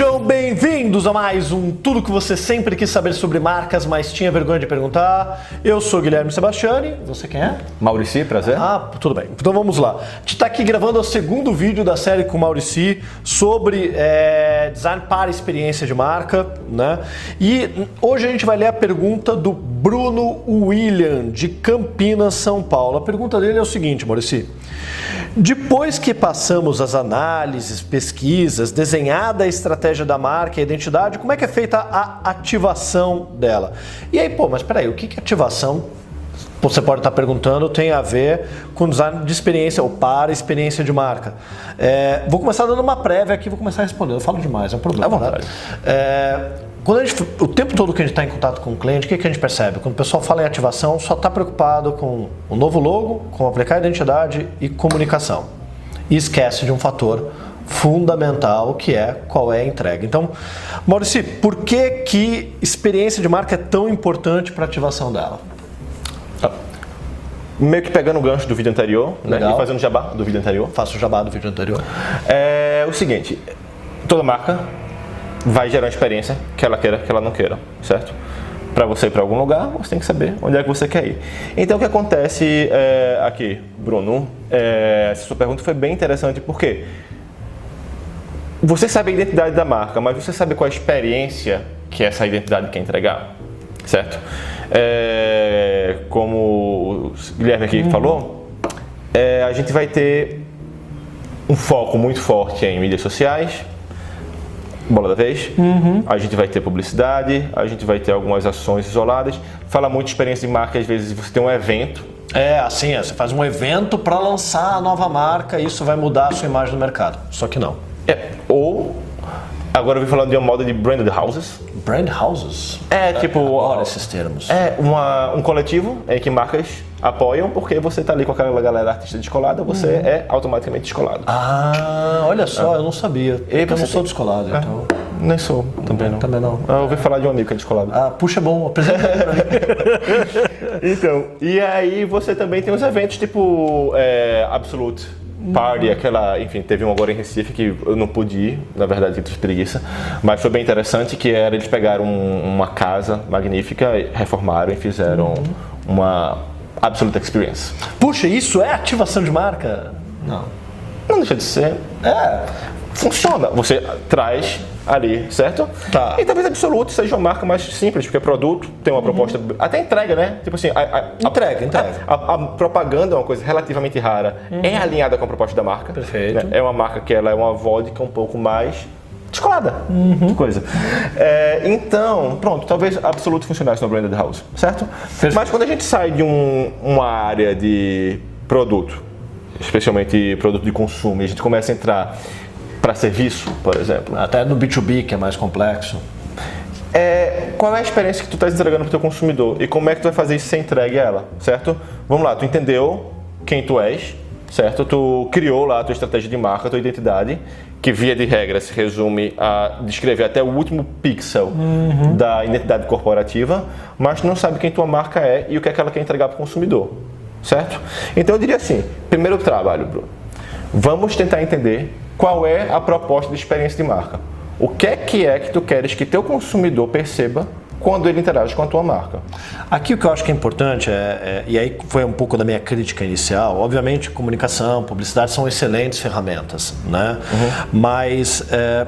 Sejam bem-vindos a mais um Tudo que você sempre quis saber sobre marcas, mas tinha vergonha de perguntar. Eu sou Guilherme Sebastiani. Você quem é? Maurici, prazer. Ah, tudo bem. Então vamos lá. A gente está aqui gravando o segundo vídeo da série com o Maurici sobre é, design para experiência de marca, né? E hoje a gente vai ler a pergunta do Bruno William, de Campinas, São Paulo. A pergunta dele é o seguinte, Maurici. Depois que passamos as análises, pesquisas, desenhada a estratégia da marca e a identidade, como é que é feita a ativação dela? E aí, pô, mas peraí, o que é ativação? Você pode estar perguntando, tem a ver com design de experiência ou para experiência de marca. É, vou começar dando uma prévia aqui, vou começar respondendo. Eu falo demais, é um problema. É vontade. É, quando a gente, o tempo todo que a gente está em contato com o cliente, o que, que a gente percebe? Quando o pessoal fala em ativação, só está preocupado com o novo logo, com aplicar identidade e comunicação. E esquece de um fator fundamental que é qual é a entrega. Então, Maurício, por que, que experiência de marca é tão importante para a ativação dela? Meio que pegando o gancho do vídeo anterior né, e fazendo jabá do vídeo anterior. Faço jabá do vídeo anterior. É o seguinte, toda marca vai gerar uma experiência que ela queira, que ela não queira, certo? Para você ir para algum lugar, você tem que saber onde é que você quer ir. Então, o que acontece é, aqui, Bruno, é, essa sua pergunta foi bem interessante porque você sabe a identidade da marca, mas você sabe qual a experiência que essa identidade quer entregar, certo? É, como o Guilherme aqui falou, é, a gente vai ter um foco muito forte em mídias sociais, bola da vez. A gente vai ter publicidade, a gente vai ter algumas ações isoladas. Fala muito de experiência de marca, às vezes você tem um evento. É, assim, é, você faz um evento para lançar a nova marca e isso vai mudar a sua imagem no mercado. Só que não. É, ou, agora eu vim falando de uma moda de branded houses. Brand houses. É tipo. Adoro esses termos. É uma, um coletivo em que marcas apoiam porque você tá ali com aquela galera artista descolada, você é automaticamente descolado. Ah, olha só, eu não sabia. E eu não sou descolado, então. Nem sou, também não. Também não. Ah, Eu ouvi falar de um amigo que é descolado. Ah, puxa, é bom, apresenta pra mim. Então, e aí você também tem os eventos tipo é, Absolute Party, aquela, enfim, teve um agora em Recife que eu não pude ir, na verdade, tive preguiça, mas foi bem interessante que era eles pegaram um- uma casa magnífica, reformaram e fizeram uma Absolute Experience. Puxa, isso é ativação de marca? Não. Não deixa de ser, É. funciona. Você traz ali, certo? Tá. E talvez Absolute seja uma marca mais simples, porque é produto, tem uma proposta, até entrega, né? Tipo assim, a, a- a- Entrega, entrega. A, propaganda é uma coisa relativamente rara, é alinhada com a proposta da marca. Perfeito. né? É uma marca que ela é uma vodka um pouco mais descolada, de coisa. É, então, pronto, talvez Absolute funcionasse no Branded House, certo? Mas quando a gente sai de um- uma área de produto, especialmente produto de consumo, e a gente começa a entrar para serviço, por exemplo, Até no B2B, que é mais complexo. é, qual é a experiência que tu estás entregando para o teu consumidor e como é que tu vai fazer isso ser entregue a ela, certo? Vamos lá, tu entendeu quem tu és, certo? Tu criou lá a tua estratégia de marca, a tua identidade, que via de regra se resume a descrever até o último pixel da identidade corporativa, mas tu não sabe quem tua marca é e o que é que ela quer entregar para o consumidor, certo? Então eu diria assim, primeiro trabalho, Bruno, vamos tentar entender qual é a proposta de experiência de marca. O que é que é que tu queres que teu consumidor perceba quando ele interage com a tua marca? Aqui o que eu acho que é importante, é, é- e aí foi um pouco da minha crítica inicial, obviamente comunicação, publicidade são excelentes ferramentas, né? Mas é,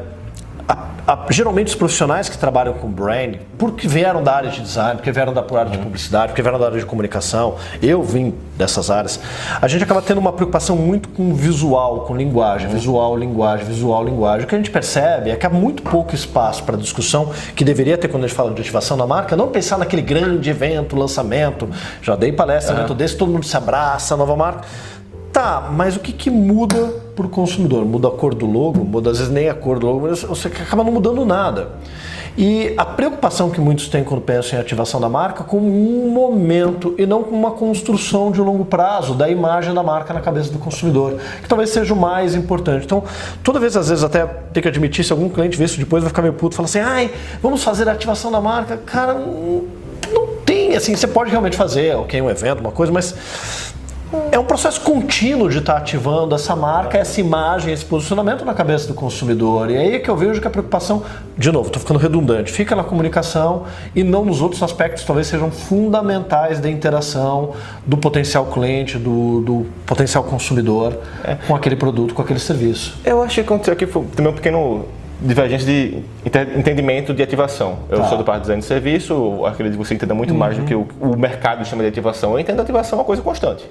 a- a- geralmente os profissionais que trabalham com brand, porque vieram da área de design, porque vieram da área de publicidade, porque vieram da área de comunicação, eu vim dessas áreas, a gente acaba tendo uma preocupação muito com visual, com linguagem, visual, linguagem, visual, linguagem. O que a gente percebe é que há muito pouco espaço para discussão que deveria ter quando a gente fala de ativação da marca, não pensar naquele grande evento, lançamento. Já dei palestra, evento desse, todo mundo se abraça, nova marca. Tá, mas o que, que muda para o consumidor? Muda a cor do logo? Muda às vezes nem a cor do logo, mas você acaba não mudando nada. E a preocupação que muitos têm quando pensam em ativação da marca com um momento e não com uma construção de longo prazo da imagem da marca na cabeça do consumidor, que talvez seja o mais importante. Então, toda vez, às vezes, até ter que admitir, se algum cliente vê isso depois, vai ficar meio puto, fala assim, ai, vamos fazer a ativação da marca. Cara, não tem, assim, você pode realmente fazer, ok, um evento, uma coisa, mas é um processo contínuo de estar ativando essa marca, essa imagem, esse posicionamento na cabeça do consumidor. E aí é que eu vejo que a preocupação, de novo, estou ficando redundante, fica na comunicação e não nos outros aspectos talvez sejam fundamentais da interação do potencial cliente, do, do potencial consumidor é. com aquele produto, com aquele serviço. Eu acho que aconteceu aqui foi também um pequeno divergência de entendimento de ativação. Eu tá. sou do parte de design de serviço, acredito que você entenda muito uhum. mais do que o, o, mercado chama de ativação. Eu entendo ativação uma coisa constante.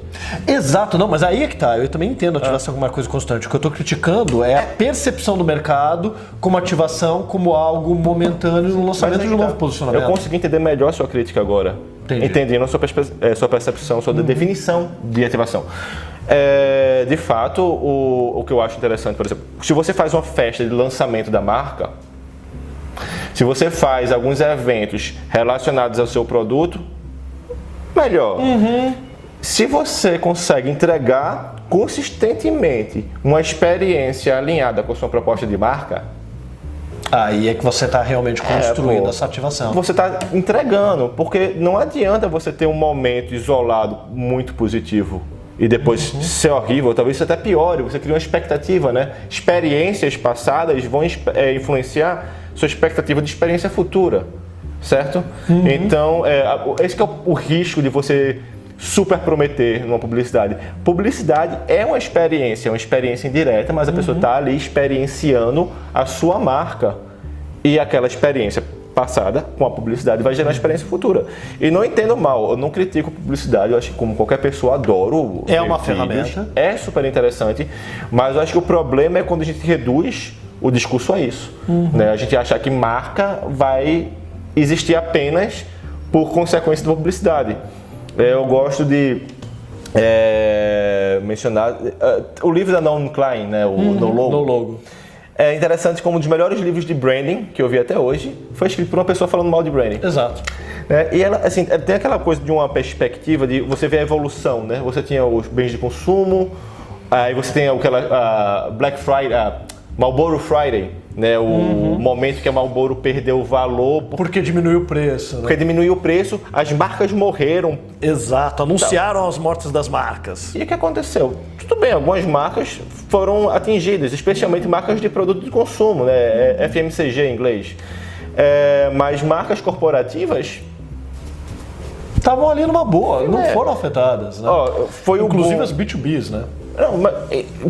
Exato, não, mas aí é que tá. Eu também entendo ativação ah. como uma coisa constante. O que eu estou criticando é a percepção do mercado como ativação, como algo momentâneo no lançamento de um tá. novo posicionamento. Eu consegui entender melhor a sua crítica agora. Entendi. Entendendo a sua, é, sua percepção, sua uhum. definição de ativação. É, de fato, o, o que eu acho interessante, por exemplo, se você faz uma festa de lançamento da marca, se você faz alguns eventos relacionados ao seu produto, melhor. Uhum. Se você consegue entregar consistentemente uma experiência alinhada com a sua proposta de marca, Aí é que você está realmente é, construindo é, essa ativação. Você está entregando, porque não adianta você ter um momento isolado muito positivo e depois uhum. ser horrível, talvez isso até piore, você cria uma expectativa, né? Experiências passadas vão é, influenciar sua expectativa de experiência futura, certo? Uhum. Então, é, esse é o, o risco de você super prometer numa publicidade. Publicidade é uma experiência, é uma experiência indireta, mas a uhum. pessoa está ali experienciando a sua marca e aquela experiência passada com a publicidade vai gerar experiência futura. E não entendo mal, eu não critico a publicidade, eu acho que como qualquer pessoa adoro. É uma ferramenta. É super interessante, mas eu acho que o problema é quando a gente reduz o discurso a isso. Uhum. Né? A gente achar que marca vai existir apenas por consequência da publicidade. É, eu gosto de é, mencionar uh, o livro da Naomi Klein, né, o uhum. No Logo. No Logo é interessante como um dos melhores livros de branding que eu vi até hoje foi escrito por uma pessoa falando mal de branding. Exato. É, e ela, assim, é, tem aquela coisa de uma perspectiva de você ver a evolução, né? Você tinha os bens de consumo, aí você tem aquela Black Friday, a Marlboro Friday, né? O uhum. momento que a Marlboro perdeu o valor. Porque diminuiu o preço. Né? Porque diminuiu o preço, as marcas morreram. Exato, anunciaram as mortes das marcas. E o que aconteceu? Tudo bem, algumas marcas foram atingidas, especialmente marcas de produto de consumo, né? É FMCG em inglês. É, mas marcas corporativas estavam ali numa boa, não é. foram afetadas. Né? Ó, foi Inclusive as B2Bs, né? Não, mas,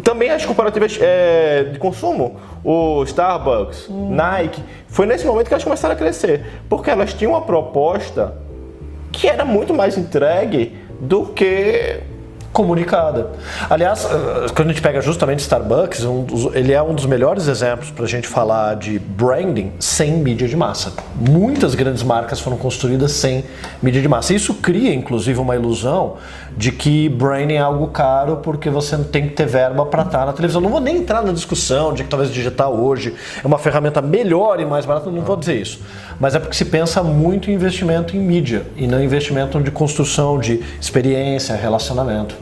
também as corporativas é, de consumo, o Starbucks, hum. Nike, foi nesse momento que elas começaram a crescer, porque elas tinham uma proposta que era muito mais entregue do que comunicada. Aliás, eh, quando a gente pega justamente Starbucks, um dos, ele é um dos melhores exemplos para a gente falar de branding sem mídia de massa. Muitas grandes marcas foram construídas sem mídia de massa. Isso cria, inclusive, uma ilusão de que branding é algo caro porque você tem que ter verba para estar na televisão. Não vou nem entrar na discussão de que talvez digital hoje é uma ferramenta melhor e mais barata, não vou dizer isso. Mas é porque se pensa muito em investimento em mídia e não investimento de construção de experiência, relacionamento.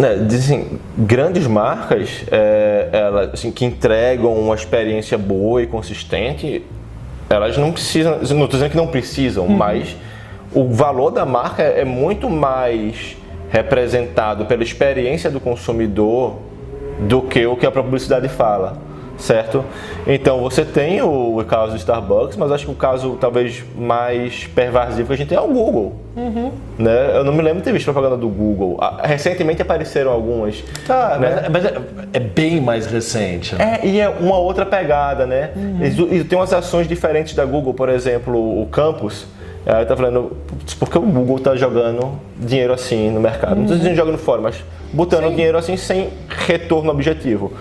É, dizem, grandes marcas é, elas, assim, que entregam uma experiência boa e consistente, elas não precisam, não estou dizendo que não precisam, uhum. mas o valor da marca é muito mais representado pela experiência do consumidor do que o que a publicidade fala, certo? Então você tem o, caso do Starbucks, mas acho que o caso talvez mais pervasivo que a gente tem é o Google. Uhum. Né? Eu não me lembro de ter visto propaganda do Google. Ah, recentemente apareceram algumas. Tá, né? mas, mas é, é, bem mais recente. Né? É, e é uma outra pegada, né? Uhum. E, e tem umas ações diferentes da Google, por exemplo, o Campus Aí tá falando, por que o Google tá jogando dinheiro assim no mercado? Não estou dizendo jogando fora, mas botando Sim. dinheiro assim sem retorno objetivo.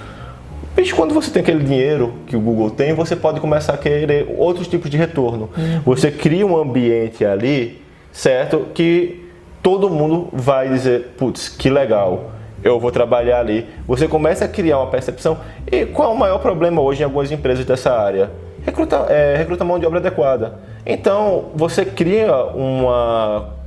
Mas quando você tem aquele dinheiro que o Google tem, você pode começar a querer outros tipos de retorno. Uhum. Você cria um ambiente ali, certo? Que todo mundo vai dizer, putz, que legal, eu vou trabalhar ali. Você começa a criar uma percepção. E qual é o maior problema hoje em algumas empresas dessa área? Recruta, é, recruta mão de obra adequada. Então, você cria uma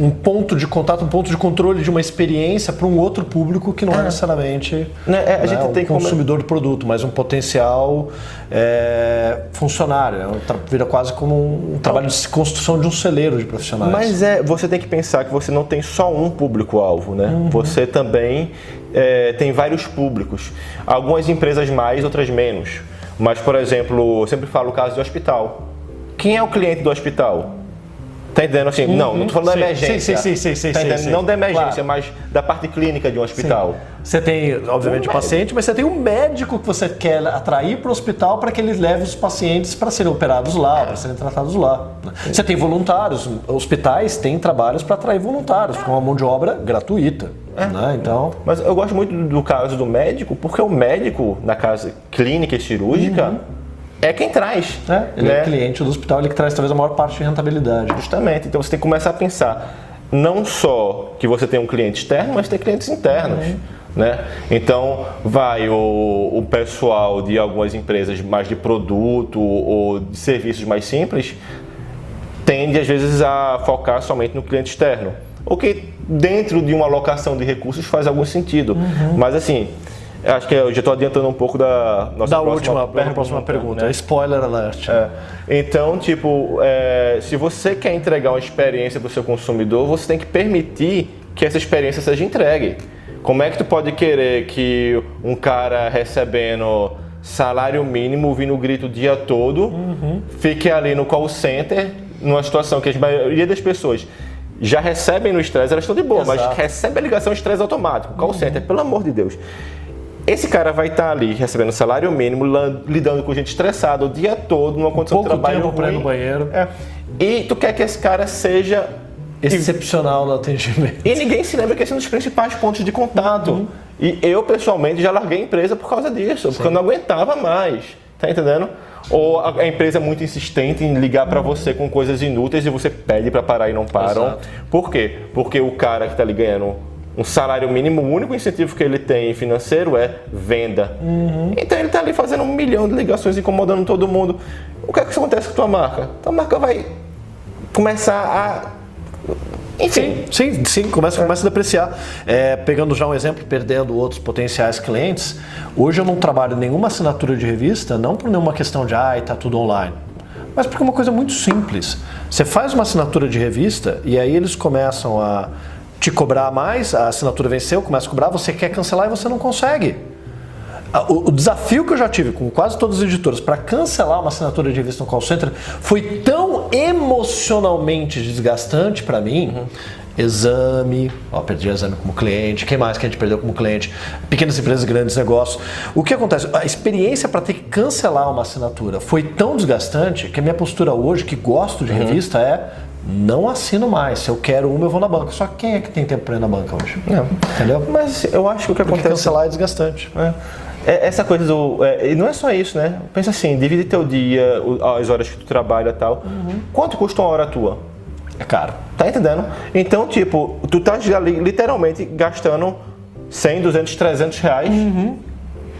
um ponto de contato, um ponto de controle de uma experiência para um outro público que não é, necessariamente Né, é, a né, gente um tem como- consumidor do produto, mas um potencial é, funcionário. É um vira quase como um trabalho de construção de um celeiro de profissionais. Mas é, você tem que pensar que você não tem só um público-alvo, né? Uhum. Você também é, tem vários públicos. Algumas empresas mais, outras menos. Mas, por exemplo, eu sempre falo o caso do hospital. Quem é o cliente do hospital? Tá entendendo assim? Não, não tô falando da Sim, emergência. sim, sim, sim, sim, Tá sim, sim. Não da emergência, Claro. mas da parte clínica de um hospital. Você tem, obviamente, Um o paciente, mas você tem um médico que você quer atrair para o hospital para que ele leve os pacientes para serem operados lá, para serem tratados lá. Você tem voluntários, hospitais têm trabalhos para atrair voluntários, com uma mão de obra gratuita. Né? Então, Mas eu gosto muito do caso do médico, porque o médico, na casa clínica e cirúrgica, é quem traz. né? ele né? é cliente do hospital, ele que traz talvez a maior parte de rentabilidade. Justamente. Então você tem que começar a pensar não só que você tem um cliente externo, mas tem clientes internos. Né? Então vai o, o pessoal de algumas empresas mais de produto ou de serviços mais simples tende às vezes a focar somente no cliente externo. O que dentro de uma alocação de recursos faz algum sentido. Mas assim, acho que eu já estou adiantando um pouco da nossa Da próxima, última, próxima próxima pergunta, né? spoiler alert. É. Então, tipo, é, se você quer entregar uma experiência para o seu consumidor, você tem que permitir que essa experiência seja entregue. Como é que tu pode querer que um cara recebendo salário mínimo, vindo grito o dia todo, fique ali no call center, numa situação que a maioria das pessoas já recebem no estresse, elas estão de boa, Exato. mas recebe a ligação estresse automático, call center, pelo amor de Deus. Esse cara vai estar ali recebendo salário mínimo, lidando com gente estressada o dia todo, numa condição Pouco de trabalho tempo para ir ruim. no banheiro. É. E tu quer que esse cara seja. Excepcional no atendimento. E ninguém se lembra que esse é um dos principais pontos de contato. Uhum. E eu, pessoalmente, já larguei a empresa por causa disso, porque eu não aguentava mais. Tá entendendo? Ou a, empresa é muito insistente em ligar pra você com coisas inúteis e você pede pra parar e não param. Exato. Por quê? Porque o cara que tá ali ganhando um salário mínimo, o único incentivo que ele tem financeiro é venda. Uhum. Então ele tá ali fazendo um milhão de ligações, incomodando todo mundo. O que é que acontece com a tua marca? Tua marca vai começar a. Enfim, Sim, sim, começa, começa a depreciar. É, pegando já um exemplo, perdendo outros potenciais clientes, hoje eu não trabalho nenhuma assinatura de revista, não por nenhuma questão de, ai, tá tudo online. Mas porque é uma coisa muito simples. Você faz uma assinatura de revista e aí eles começam a te cobrar mais, a assinatura venceu, começa a cobrar, você quer cancelar e você não consegue. O, desafio que eu já tive com quase todos os editores para cancelar uma assinatura de revista no call center foi tão emocionalmente desgastante para mim. Exame, ó, perdi exame como cliente, quem mais que a gente perdeu como cliente? Pequenas empresas, grandes negócios. O que acontece? A experiência para ter que cancelar uma assinatura foi tão desgastante que a minha postura hoje, que gosto de revista, é não assino mais. Se eu quero uma, eu vou na banca. Só que quem é que tem tempo para ir na banca hoje? Não. Entendeu? Mas eu acho que o que Porque acontece. cancelar é desgastante. É. É, Essa coisa do. é, e não é só isso, né? Pensa assim, divide teu dia, as horas que tu trabalha e tal. Quanto custa uma hora tua? É caro. Tá entendendo? Então, tipo, tu tá já li- literalmente gastando 100, 200, 300 reais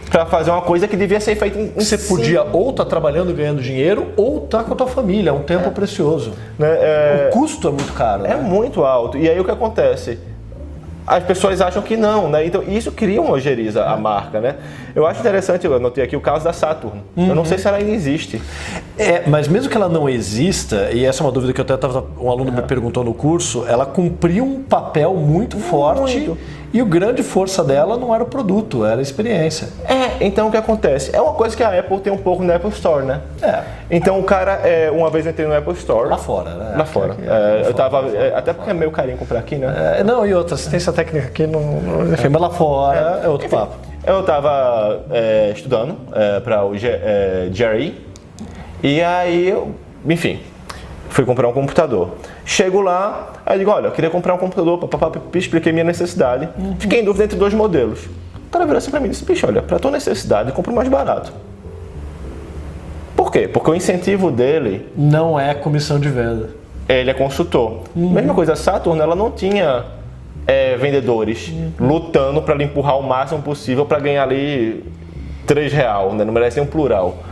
pra fazer uma coisa que devia ser feita em, em Você podia ou estar trabalhando e ganhando dinheiro, ou estar com a tua família, é um tempo precioso. né? É, O custo é muito caro. é né? muito alto. E aí o que acontece? As pessoas acham que não, né? Então isso cria uma ojeriza à marca, né? Eu acho interessante, eu anotei aqui o caso da Saturn. Eu não sei se ela ainda existe. É, mas mesmo que ela não exista, e essa é uma dúvida que eu até tava, um aluno me perguntou no curso, ela cumpriu um papel muito forte Muito. e o grande força dela não era o produto, era a experiência. É, então o que acontece? É uma coisa que a Apple tem um pouco no Apple Store, né? É. Então o cara, é, uma vez eu entrei no Apple Store. Lá fora, né? Lá fora. Aqui, É, eu tava. é, até porque é meio carinho comprar aqui, né? É, não, e outra, assistência técnica aqui, não, não, enfim, mas lá fora é, outro papo. Eu tava é, estudando é, para o G- é, e aí eu, enfim, fui comprar um computador. Chego lá, aí digo, olha, eu queria comprar um computador, papapá, expliquei minha necessidade. Fiquei em dúvida entre dois modelos. O cara virou assim pra mim e disse, bicho, olha, pra tua necessidade, compra o mais barato. Por quê? Porque o incentivo dele Não é comissão de venda. ele é consultor. Mesma coisa, a Saturn ela não tinha é, vendedores lutando para empurrar o máximo possível para ganhar ali 3 real, né? não merece um plural.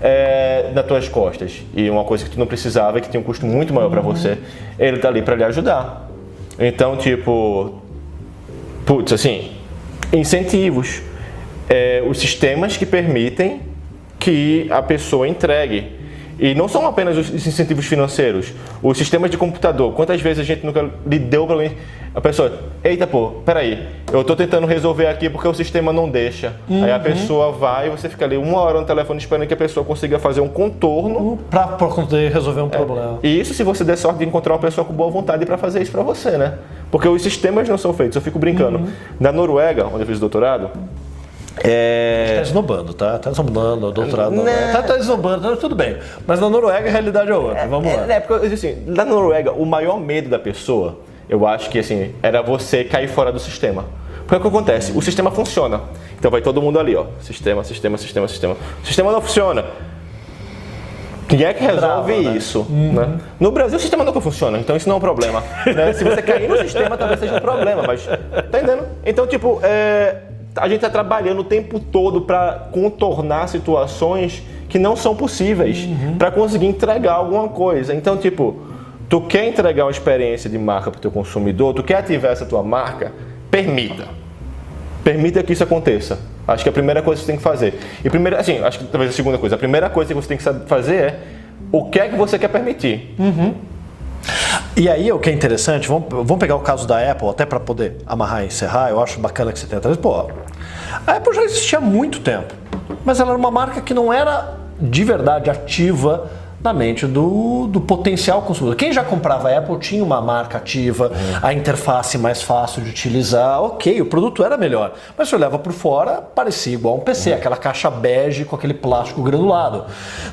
É, nas tuas costas. E uma coisa que tu não precisava que tinha um custo muito maior para você, ele tá ali para lhe ajudar. Então, tipo, putz, assim, incentivos, é, os sistemas que permitem que a pessoa entregue. E não são apenas os incentivos financeiros, os sistemas de computador. Quantas vezes a gente nunca lhe deu para alguém, a pessoa, eita pô, peraí, eu estou tentando resolver aqui porque o sistema não deixa. Uhum. Aí a pessoa vai e você fica ali uma hora no telefone esperando que a pessoa consiga fazer um contorno. Para poder resolver um é. problema. E isso se você der sorte de encontrar uma pessoa com boa vontade para fazer isso para você, né? Porque os sistemas não são feitos, eu fico brincando. Uhum. Na Noruega, onde eu fiz doutorado, é... Tá esnobando, tá? Tá esnobando, doutorado. Não. Né? Tá, tá esnobando, tá tudo bem. Mas na Noruega a realidade é outra. Vamos é, lá. É, porque, assim, na Noruega, o maior medo da pessoa, eu acho que assim, era você cair fora do sistema. Porque o que acontece? O sistema funciona. Então vai todo mundo ali, ó. Sistema, sistema, sistema, sistema. O sistema não funciona. Quem é que resolve Bravo, né? isso? Uhum. Né? No Brasil o sistema nunca funciona, então isso não é um problema. né? Se você cair no sistema, talvez seja um problema, mas. Tá entendendo? Então, tipo, é, a gente está trabalhando o tempo todo para contornar situações que não são possíveis uhum. para conseguir entregar alguma coisa. Então, tipo, tu quer entregar uma experiência de marca para o teu consumidor, tu quer ativar essa tua marca, permita. Permita que isso aconteça. Acho que é a primeira coisa que você tem que fazer. E primeira, assim, acho que talvez a segunda coisa. A primeira coisa que você tem que fazer é o que é que você quer permitir. Uhum. E aí, o que é interessante, vamos, vamos pegar o caso da Apple, até para poder amarrar e encerrar, eu acho bacana que você tenha trazido. Pô, a Apple já existia há muito tempo, mas ela era uma marca que não era de verdade ativa na mente do, do potencial consumidor. Quem já comprava Apple tinha uma marca ativa, uhum. a interface mais fácil de utilizar, ok, o produto era melhor, mas se olhava por fora, parecia igual um PC, uhum. aquela caixa bege com aquele plástico granulado.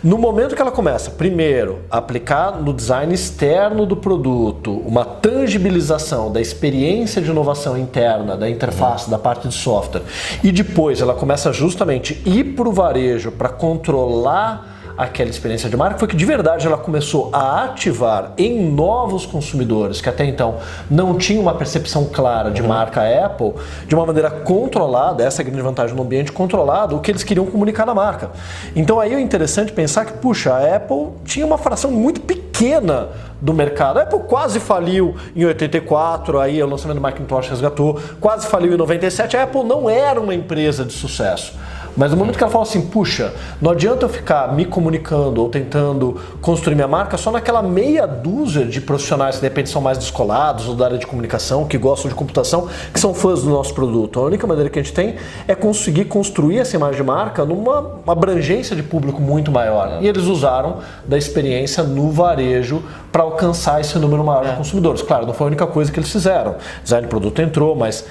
No momento que ela começa, primeiro, a aplicar no design externo do produto uma tangibilização da experiência de inovação interna, da interface, uhum. da parte de software, e depois ela começa justamente ir para o varejo para controlar aquela experiência de marca foi que de verdade ela começou a ativar em novos consumidores que até então não tinham uma percepção clara de uhum. marca Apple, de uma maneira controlada, essa é a grande vantagem no ambiente controlado, o que eles queriam comunicar na marca. Então aí é interessante pensar que, puxa, a Apple tinha uma fração muito pequena do mercado. A Apple quase faliu em 84, aí o lançamento do Macintosh resgatou, quase faliu em 97. A Apple não era uma empresa de sucesso. Mas no momento que ela fala assim, puxa, não adianta eu ficar me comunicando ou tentando construir minha marca só naquela meia dúzia de profissionais que de repente são mais descolados ou da área de comunicação, que gostam de computação, que são fãs do nosso produto. A única maneira que a gente tem é conseguir construir essa imagem de marca numa abrangência de público muito maior. E eles usaram da experiência no varejo para alcançar esse número maior de é. consumidores. Claro, não foi a única coisa que eles fizeram. Design de produto entrou, mas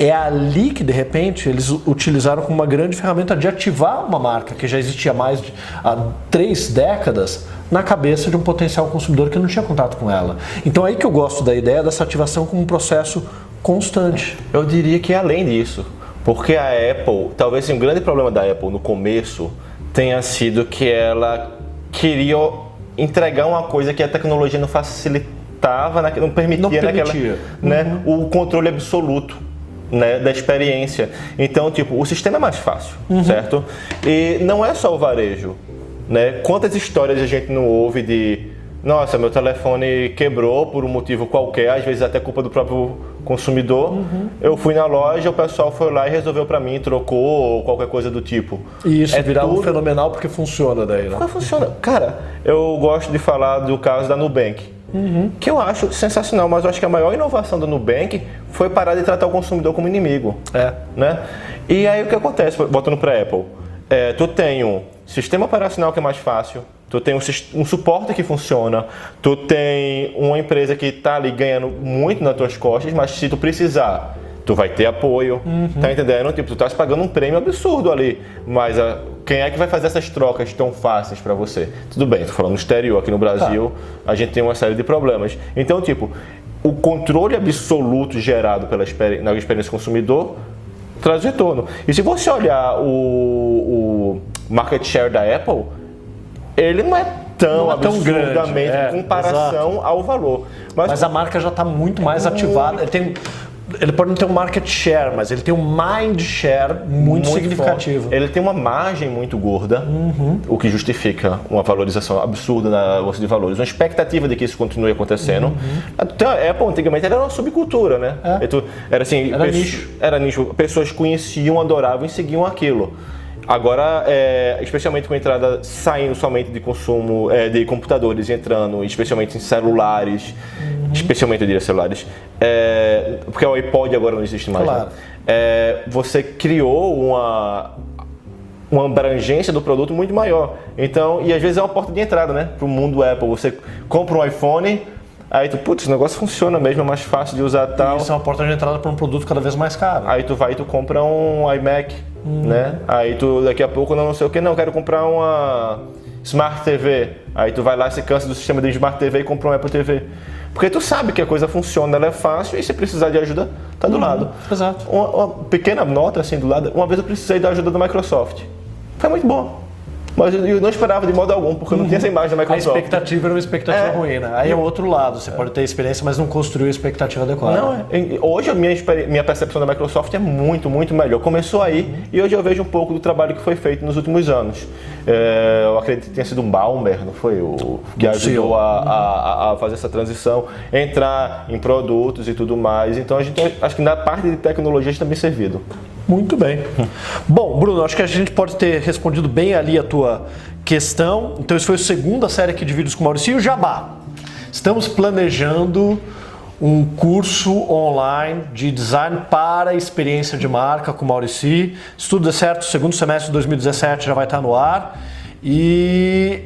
é ali que de repente eles utilizaram como uma grande ferramenta de ativar uma marca que já existia há mais de há três décadas na cabeça de um potencial consumidor que não tinha contato com ela. Então é aí que eu gosto da ideia dessa ativação como um processo constante. Eu diria que é além disso, porque a Apple, talvez assim, um grande problema da Apple no começo tenha sido que ela queria entregar uma coisa que a tecnologia não facilitava, não permitia, não permitia. naquela, né, uhum. o controle absoluto né, da experiência. Então, tipo, o sistema é mais fácil, uhum. certo? E não é só o varejo, né? Quantas histórias a gente não ouve de nossa, meu telefone quebrou por um motivo qualquer, às vezes até culpa do próprio consumidor. Uhum. Eu fui na loja, o pessoal foi lá e resolveu para mim, trocou ou qualquer coisa do tipo. E isso é virar tudo... um fenomenal porque funciona daí, né? Porque funciona. Cara, eu gosto de falar do caso da Nubank. Uhum. Que eu acho sensacional, mas eu acho que a maior inovação do Nubank foi parar de tratar o consumidor como inimigo. É. Né? E aí o que acontece, voltando para Apple? É, tu tem um sistema operacional que é mais fácil, tu tem um, um, suporte que funciona, tu tem uma empresa que está ali ganhando muito nas tuas costas, mas se tu precisar, tu vai ter apoio, uhum. tá entendendo? Tipo, tu estás pagando um prêmio absurdo ali, mas a, quem é que vai fazer essas trocas tão fáceis para você? Tudo bem, tô falando no exterior, aqui no Brasil tá. a gente tem uma série de problemas. Então, tipo, o controle absoluto gerado pela experiência, na experiência consumidor traz retorno. E se você olhar o, o market share da Apple, ele não é tão não é tão grande é, em comparação exato. ao valor. Mas, Mas a marca já está muito mais ativada. Tem ele pode não ter um market share, mas ele tem um mind share muito, muito significativo. Forte. Ele tem uma margem muito gorda, uhum. o que justifica uma valorização absurda na bolsa de valores. Uma expectativa de que isso continue acontecendo. Uhum. Até a Apple antigamente era uma subcultura, né? É. Era assim, era nicho. Era nicho. Pessoas conheciam, adoravam e seguiam aquilo. Agora, é, especialmente com a entrada saindo somente de consumo é, de computadores e entrando especialmente em celulares, uhum. especialmente eu diria celulares, é, porque o iPod agora não existe mais. Né? Claro. Né? você criou uma, uma abrangência do produto muito maior. Então, e às vezes é uma porta de entrada, né, para o mundo Apple. Você compra um iPhone, Aí tu, putz, o negócio funciona mesmo, é mais fácil de usar tal. Isso é uma porta de entrada para um produto cada vez mais caro. Aí tu vai e tu compra um iMac, hum. né? Aí tu daqui a pouco não, não sei o que, não, quero comprar uma Smart TV. Aí tu vai lá, se cansa do sistema de Smart TV e compra um Apple TV. Porque tu sabe que a coisa funciona, ela é fácil e se precisar de ajuda, tá do uhum. lado. Exato. Uma, uma, pequena nota assim do lado, uma vez eu precisei da ajuda da Microsoft. Foi muito bom. Mas eu não esperava de modo algum, porque eu não tinha essa imagem da Microsoft. A expectativa era uma expectativa é. ruim, né? Aí é o outro lado, você é. pode ter experiência, mas não construiu a expectativa adequada. Não, é. hoje a minha, minha percepção da Microsoft é muito, muito melhor. Começou aí uhum. e hoje eu vejo um pouco do trabalho que foi feito nos últimos anos. É, eu acredito que tenha sido um Balmer, não foi? O que ajudou a, a, a, fazer essa transição, entrar em produtos e tudo mais. Então a gente acho que na parte de tecnologia a gente está bem servido. Muito bem. Bom, Bruno, acho que a gente pode ter respondido bem ali a tua questão. Então, isso foi a segunda série aqui de vídeos com o Maurício. E o Jabá. Estamos planejando um curso online de design para experiência de marca com o Maurício. Se tudo der certo, segundo semestre de 2017 já vai estar no ar. E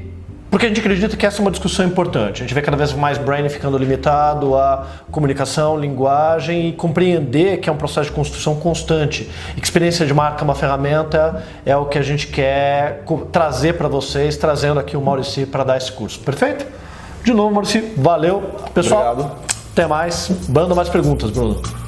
porque a gente acredita que essa é uma discussão importante. A gente vê cada vez mais branding ficando limitado a comunicação, linguagem e compreender que é um processo de construção constante. Experiência de marca é uma ferramenta, é o que a gente quer trazer para vocês, trazendo aqui o Maurici para dar esse curso. Perfeito? De novo, Maurici, valeu. Pessoal, Obrigado. até mais. Banda mais perguntas, Bruno.